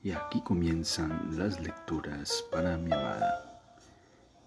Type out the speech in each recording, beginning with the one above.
Y aquí comienzan las lecturas para mi amada.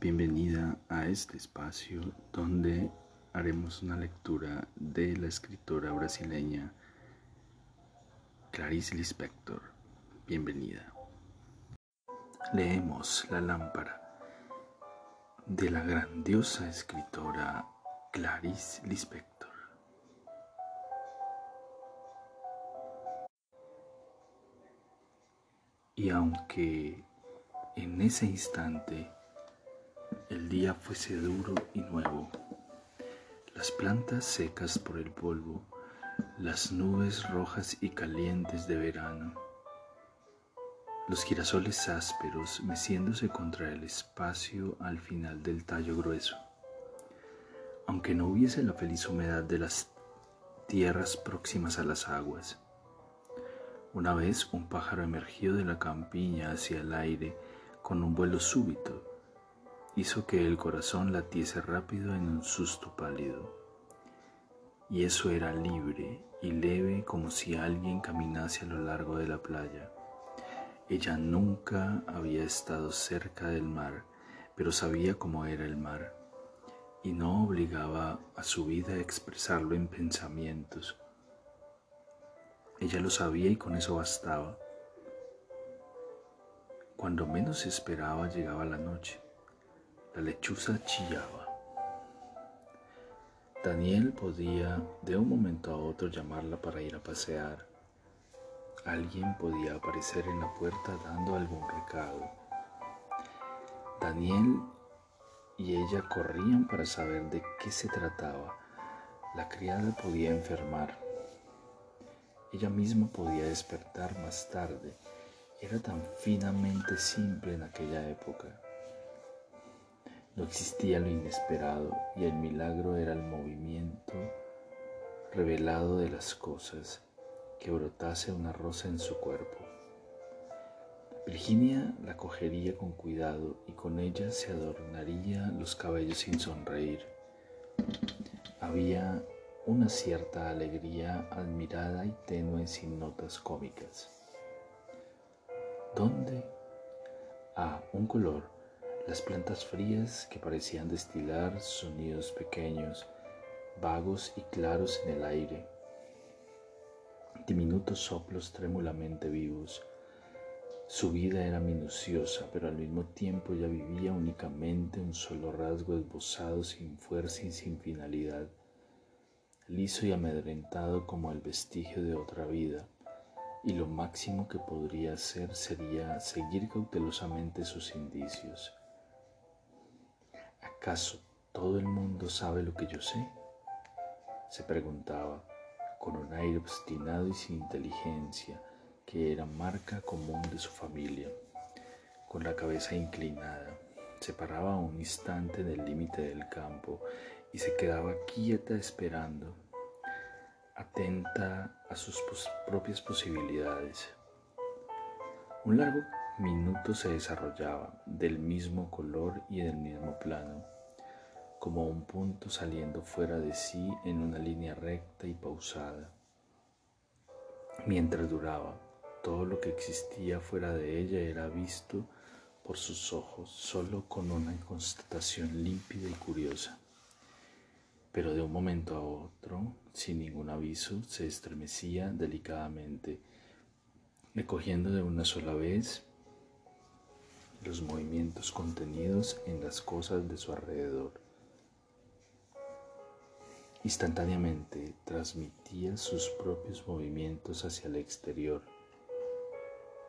Bienvenida a este espacio donde haremos una lectura de la escritora brasileña Clarice Lispector. Bienvenida. Leemos La lámpara de la grandiosa escritora Clarice Lispector. Y aunque en ese instante el día fuese duro y nuevo, las plantas secas por el polvo, las nubes rojas y calientes de verano, los girasoles ásperos meciéndose contra el espacio al final del tallo grueso, aunque no hubiese la feliz humedad de las tierras próximas a las aguas, una vez un pájaro emergió de la campiña hacia el aire con un vuelo súbito. Hizo que el corazón latiese rápido en un susto pálido. Y eso era libre y leve como si alguien caminase a lo largo de la playa. Ella nunca había estado cerca del mar, pero sabía cómo era el mar, y no obligaba a su vida a expresarlo en pensamientos ella lo sabía y con eso bastaba. Cuando menos esperaba llegaba la noche. La lechuza chillaba. Daniel podía de un momento a otro llamarla para ir a pasear. Alguien podía aparecer en la puerta dando algún recado. Daniel y ella corrían para saber de qué se trataba. La criada podía enfermar. Ella misma podía despertar más tarde. Era tan finamente simple en aquella época. No existía lo inesperado y el milagro era el movimiento revelado de las cosas, que brotase una rosa en su cuerpo. Virginia la cogería con cuidado y con ella se adornaría los cabellos sin sonreír. Había una cierta alegría admirada y tenue sin notas cómicas. ¿Dónde? Ah, un color, las plantas frías que parecían destilar sonidos pequeños, vagos y claros en el aire, diminutos soplos trémulamente vivos. Su vida era minuciosa, pero al mismo tiempo ya vivía únicamente un solo rasgo esbozado sin fuerza y sin finalidad liso y amedrentado como el vestigio de otra vida, y lo máximo que podría hacer sería seguir cautelosamente sus indicios. ¿Acaso todo el mundo sabe lo que yo sé? se preguntaba, con un aire obstinado y sin inteligencia, que era marca común de su familia. Con la cabeza inclinada, se paraba un instante del límite del campo y se quedaba quieta esperando, atenta a sus propias posibilidades. Un largo minuto se desarrollaba del mismo color y del mismo plano, como un punto saliendo fuera de sí en una línea recta y pausada. Mientras duraba, todo lo que existía fuera de ella era visto por sus ojos solo con una constatación límpida y curiosa pero de un momento a otro, sin ningún aviso, se estremecía delicadamente, recogiendo de una sola vez los movimientos contenidos en las cosas de su alrededor. Instantáneamente transmitía sus propios movimientos hacia el exterior,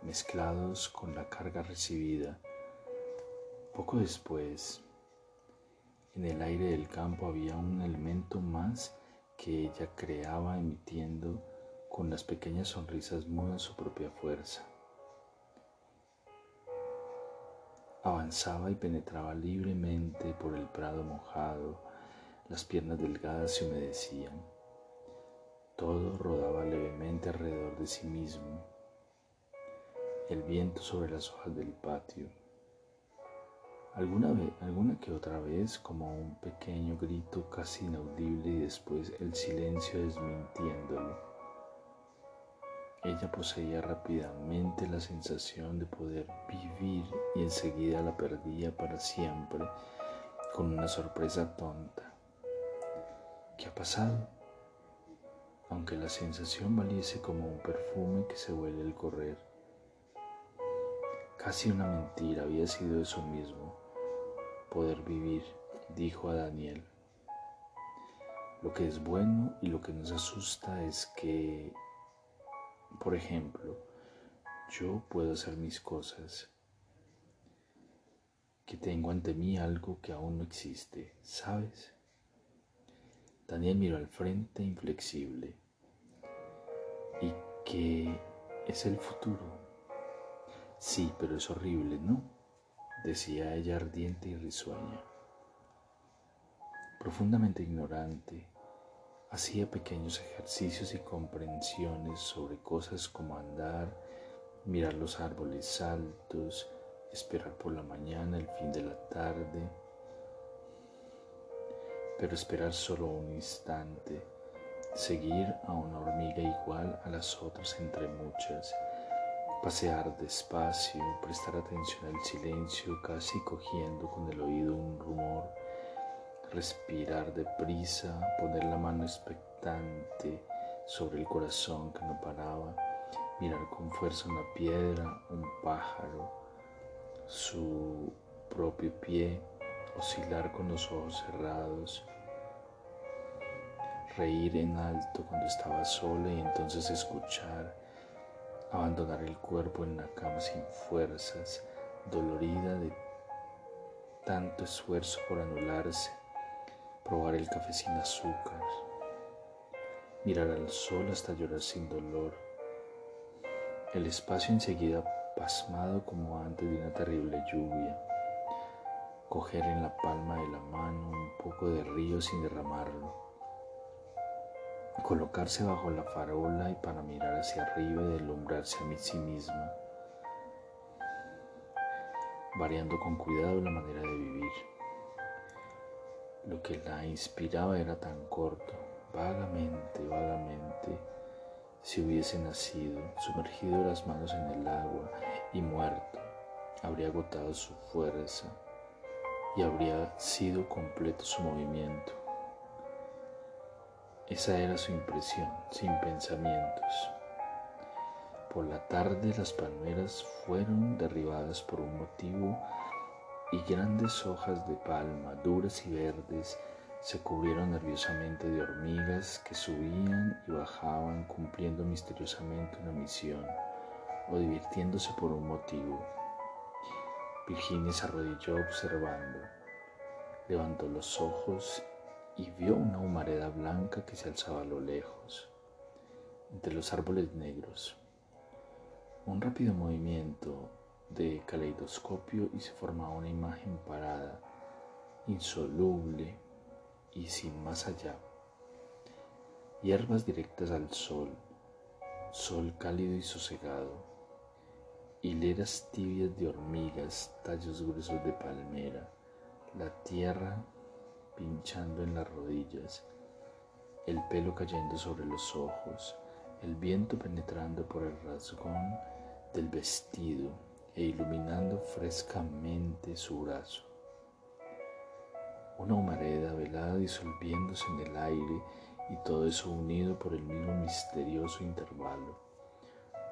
mezclados con la carga recibida. Poco después, en el aire del campo había un elemento más que ella creaba emitiendo con las pequeñas sonrisas mudas su propia fuerza. Avanzaba y penetraba libremente por el prado mojado, las piernas delgadas se humedecían. Todo rodaba levemente alrededor de sí mismo. El viento sobre las hojas del patio Alguna, vez, alguna que otra vez como un pequeño grito casi inaudible y después el silencio desmintiéndolo. ella poseía rápidamente la sensación de poder vivir y enseguida la perdía para siempre con una sorpresa tonta. ¿Qué ha pasado? Aunque la sensación valiese como un perfume que se huele al correr. Casi una mentira había sido eso mismo, poder vivir, dijo a Daniel. Lo que es bueno y lo que nos asusta es que, por ejemplo, yo puedo hacer mis cosas, que tengo ante mí algo que aún no existe, ¿sabes? Daniel miró al frente inflexible y que es el futuro. Sí, pero es horrible, ¿no? Decía ella ardiente y risueña. Profundamente ignorante, hacía pequeños ejercicios y comprensiones sobre cosas como andar, mirar los árboles altos, esperar por la mañana, el fin de la tarde, pero esperar solo un instante, seguir a una hormiga igual a las otras entre muchas, pasear despacio, prestar atención al silencio, casi cogiendo con el oído un rumor, respirar deprisa, poner la mano expectante sobre el corazón que no paraba, mirar con fuerza una piedra, un pájaro, su propio pie, oscilar con los ojos cerrados, reír en alto cuando estaba sola y entonces escuchar, abandonar el cuerpo en la cama sin fuerzas, dolorida de tanto esfuerzo por anularse, probar el café sin azúcar, mirar al sol hasta llorar sin dolor, el espacio enseguida pasmado como antes de una terrible lluvia, coger en la palma de la mano un poco de río sin derramarlo, colocarse bajo la farola y para mirar hacia arriba y deslumbrarse a sí misma, variando con cuidado la manera de vivir. Lo que la inspiraba era tan corto, vagamente, vagamente, si hubiese nacido, sumergido las manos en el agua y muerto, habría agotado su fuerza y habría sido completo su movimiento. Esa era su impresión, sin pensamientos. Por la tarde las palmeras fueron derribadas por un motivo y grandes hojas de palma, duras y verdes, se cubrieron nerviosamente de hormigas que subían y bajaban cumpliendo misteriosamente una misión o divirtiéndose por un motivo. Virginia se arrodilló observando, levantó los ojos y vio una humareda blanca que se alzaba a lo lejos, entre los árboles negros. Un rápido movimiento de caleidoscopio y se formaba una imagen parada, insoluble y sin más allá. Hierbas directas al sol, sol cálido y sosegado, hileras tibias de hormigas, tallos gruesos de palmera, la tierra pinchando en las rodillas, el pelo cayendo sobre los ojos, el viento penetrando por el rasgón del vestido e iluminando frescamente su brazo. Una humareda velada disolviéndose en el aire y todo eso unido por el mismo misterioso intervalo.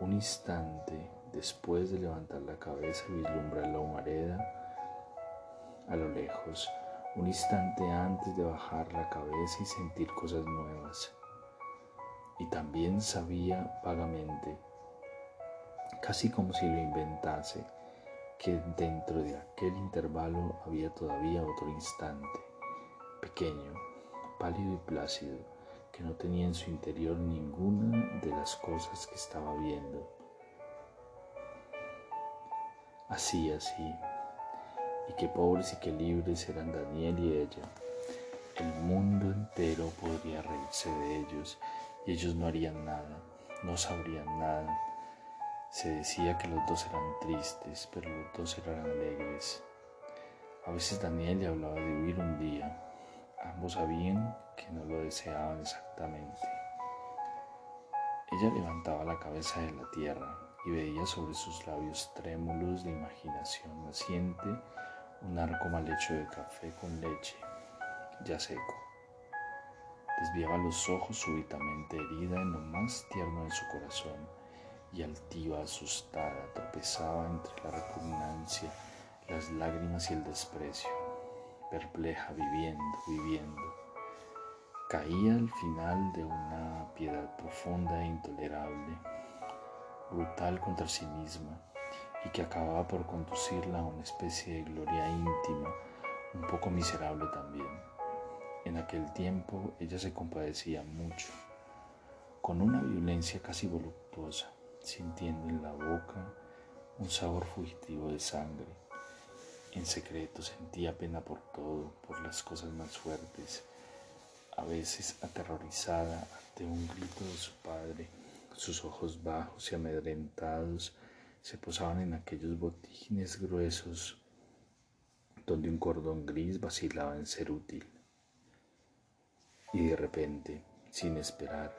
Un instante después de levantar la cabeza vislumbrar la humareda a lo lejos, un instante antes de bajar la cabeza y sentir cosas nuevas. Y también sabía vagamente casi como si lo inventase, que dentro de aquel intervalo había todavía otro instante, pequeño, pálido y plácido, que no tenía en su interior ninguna de las cosas que estaba viendo. Así, así, y qué pobres y qué libres eran Daniel y ella. El mundo entero podría reírse de ellos y ellos no harían nada, no sabrían nada se decía que los dos eran tristes, pero los dos eran alegres. A veces Daniel le hablaba de huir un día. Ambos sabían que no lo deseaban exactamente. Ella levantaba la cabeza de la tierra y veía sobre sus labios trémulos de imaginación naciente un arco mal hecho de café con leche, ya seco. Desviaba los ojos súbitamente herida en lo más tierno de su corazón y altiva, asustada, tropezaba entre la repugnancia, las lágrimas y el desprecio, perpleja, viviendo, viviendo. Caía al final de una piedad profunda e intolerable, brutal contra sí misma, y que acababa por conducirla a una especie de gloria íntima, un poco miserable también. En aquel tiempo ella se compadecía mucho, con una violencia casi voluptuosa sintiendo en la boca un sabor fugitivo de sangre. En secreto sentía pena por todo, por las cosas más fuertes, a veces aterrorizada ante un grito de su padre. Sus ojos bajos y amedrentados se posaban en aquellos botines gruesos donde un cordón gris vacilaba en ser útil. Y de repente, sin esperar,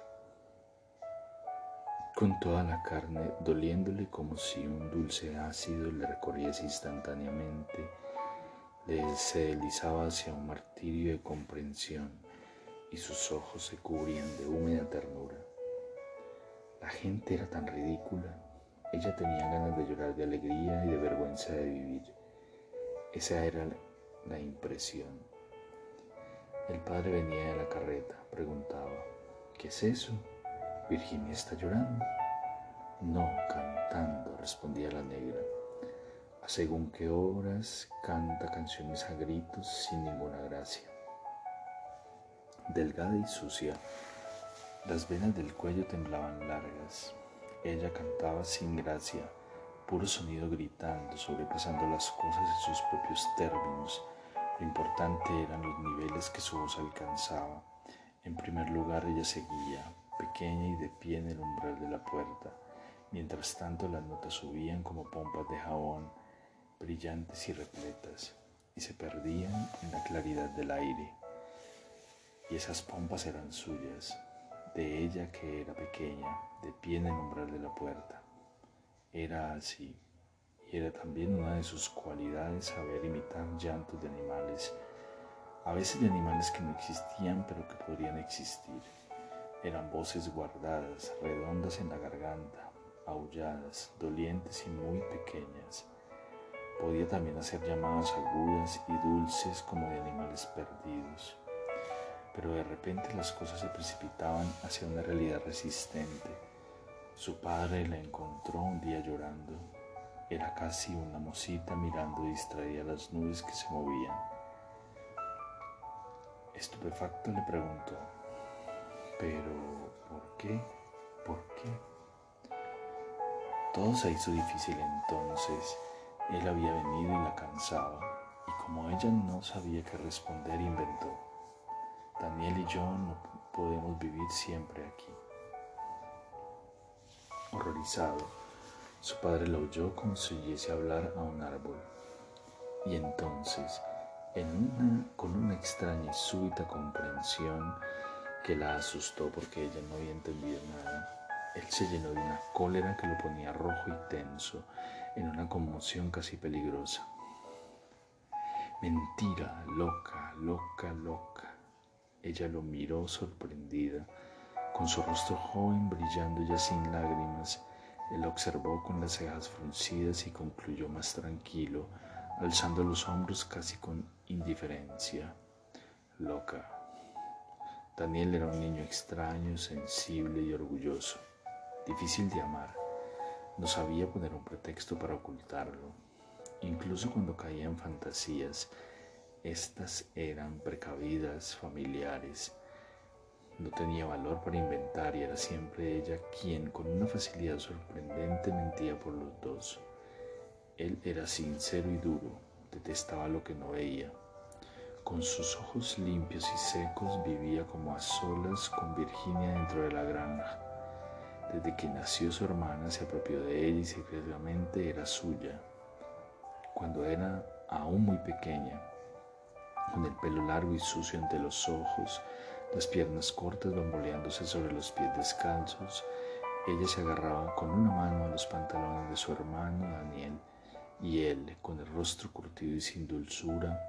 con toda la carne, doliéndole como si un dulce ácido le recorriese instantáneamente, le se deslizaba hacia un martirio de comprensión y sus ojos se cubrían de húmeda ternura. La gente era tan ridícula, ella tenía ganas de llorar de alegría y de vergüenza de vivir. Esa era la impresión. El padre venía de la carreta, preguntaba, ¿qué es eso? Virginia está llorando. No, cantando, respondía la negra. A según qué horas canta canciones a gritos sin ninguna gracia. Delgada y sucia, las venas del cuello temblaban largas. Ella cantaba sin gracia, puro sonido gritando, sobrepasando las cosas en sus propios términos. Lo importante eran los niveles que su voz alcanzaba. En primer lugar, ella seguía, pequeña y de pie en el umbral de la puerta. Mientras tanto las notas subían como pompas de jabón, brillantes y repletas, y se perdían en la claridad del aire. Y esas pompas eran suyas, de ella que era pequeña, de pie en el umbral de la puerta. Era así, y era también una de sus cualidades saber imitar llantos de animales, a veces de animales que no existían pero que podrían existir eran voces guardadas, redondas en la garganta, aulladas, dolientes y muy pequeñas. Podía también hacer llamadas agudas y dulces como de animales perdidos. Pero de repente las cosas se precipitaban hacia una realidad resistente. Su padre la encontró un día llorando. Era casi una mosita mirando distraída las nubes que se movían. Estupefacto le preguntó, pero, ¿por qué? ¿Por qué? Todo se hizo difícil entonces. Él había venido y la cansaba, y como ella no sabía qué responder, inventó. Daniel y yo no podemos vivir siempre aquí. Horrorizado, su padre la oyó como si oyese hablar a un árbol. Y entonces, con una extraña y súbita comprensión, que la asustó porque ella no había entendido nada. Él se llenó de una cólera que lo ponía rojo y tenso, en una conmoción casi peligrosa. Mentira, loca, loca, loca. Ella lo miró sorprendida, con su rostro joven brillando ya sin lágrimas. Él observó con las cejas fruncidas y concluyó más tranquilo, alzando los hombros casi con indiferencia. Loca. Daniel era un niño extraño, sensible y orgulloso, difícil de amar. No sabía poner un pretexto para ocultarlo. Incluso cuando caía en fantasías, estas eran precavidas, familiares. No tenía valor para inventar y era siempre ella quien, con una facilidad sorprendente, mentía por los dos. Él era sincero y duro, detestaba lo que no veía con sus ojos limpios y secos vivía como a solas con Virginia dentro de la granja. Desde que nació su hermana se apropió de ella y secretamente era suya. Cuando era aún muy pequeña, con el pelo largo y sucio ante los ojos, las piernas cortas bamboleándose sobre los pies descalzos, Ella se agarraba con una mano a los pantalones de su hermano Daniel y él, con el rostro curtido y sin dulzura,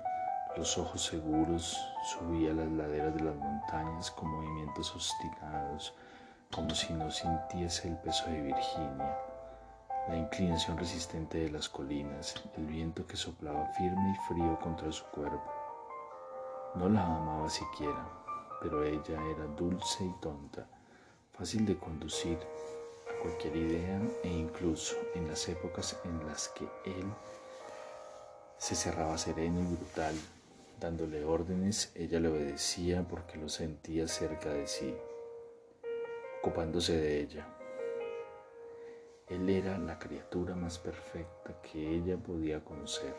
los ojos seguros, subía las laderas de las montañas con movimientos obstinados, como si no sintiese el peso de Virginia, la inclinación resistente de las colinas, el viento que soplaba firme y frío contra su cuerpo. No la amaba siquiera, pero ella era dulce y tonta, fácil de conducir a cualquier idea e incluso en las épocas en las que él se cerraba sereno y brutal, dándole órdenes, ella le obedecía porque lo sentía cerca de sí ocupándose de ella. Él era la criatura más perfecta que ella podía conocer.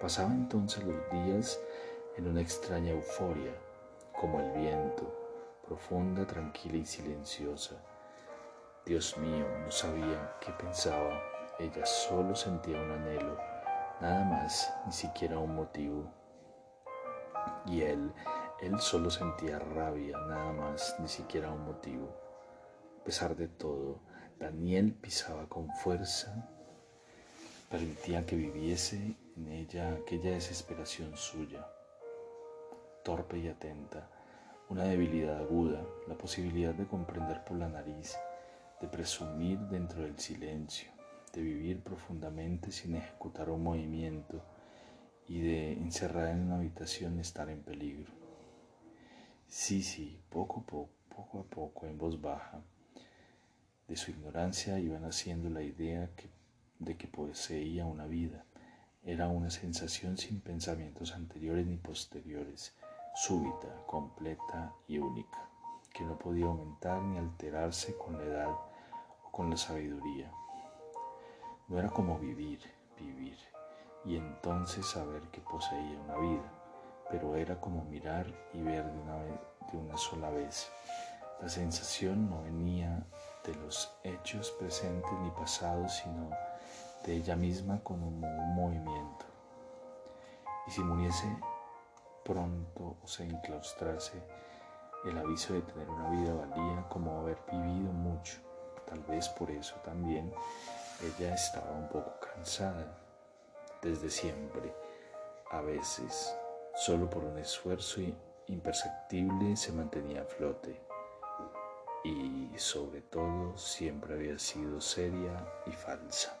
Pasaba entonces los días en una extraña euforia, como el viento, profunda, tranquila y silenciosa. Dios mío, no sabía qué pensaba, ella solo sentía un anhelo, nada más, ni siquiera un motivo. Y él él solo sentía rabia, nada más, ni siquiera un motivo. A pesar de todo, Daniel pisaba con fuerza, permitía que viviese en ella aquella desesperación suya, torpe y atenta, una debilidad aguda, la posibilidad de comprender por la nariz, de presumir dentro del silencio, de vivir profundamente sin ejecutar un movimiento y de encerrar en una habitación estar en peligro. Sí, sí, poco poco, poco a poco, en voz baja. De su ignorancia iba naciendo la idea de que poseía una vida. Era una sensación sin pensamientos anteriores ni posteriores, súbita, completa y única, que no podía aumentar ni alterarse con la edad o con la sabiduría. No era como vivir, vivir, y entonces saber que poseía una vida pero era como mirar y ver de una, de una sola vez. La sensación no venía de los hechos presentes ni pasados, sino de ella misma como un movimiento. Y si muriese pronto o se enclaustrase, el aviso de tener una vida valía como haber vivido mucho. Tal vez por eso también ella estaba un poco cansada desde siempre. A veces Solo por un esfuerzo imperceptible se mantenía a flote y sobre todo siempre había sido seria y falsa.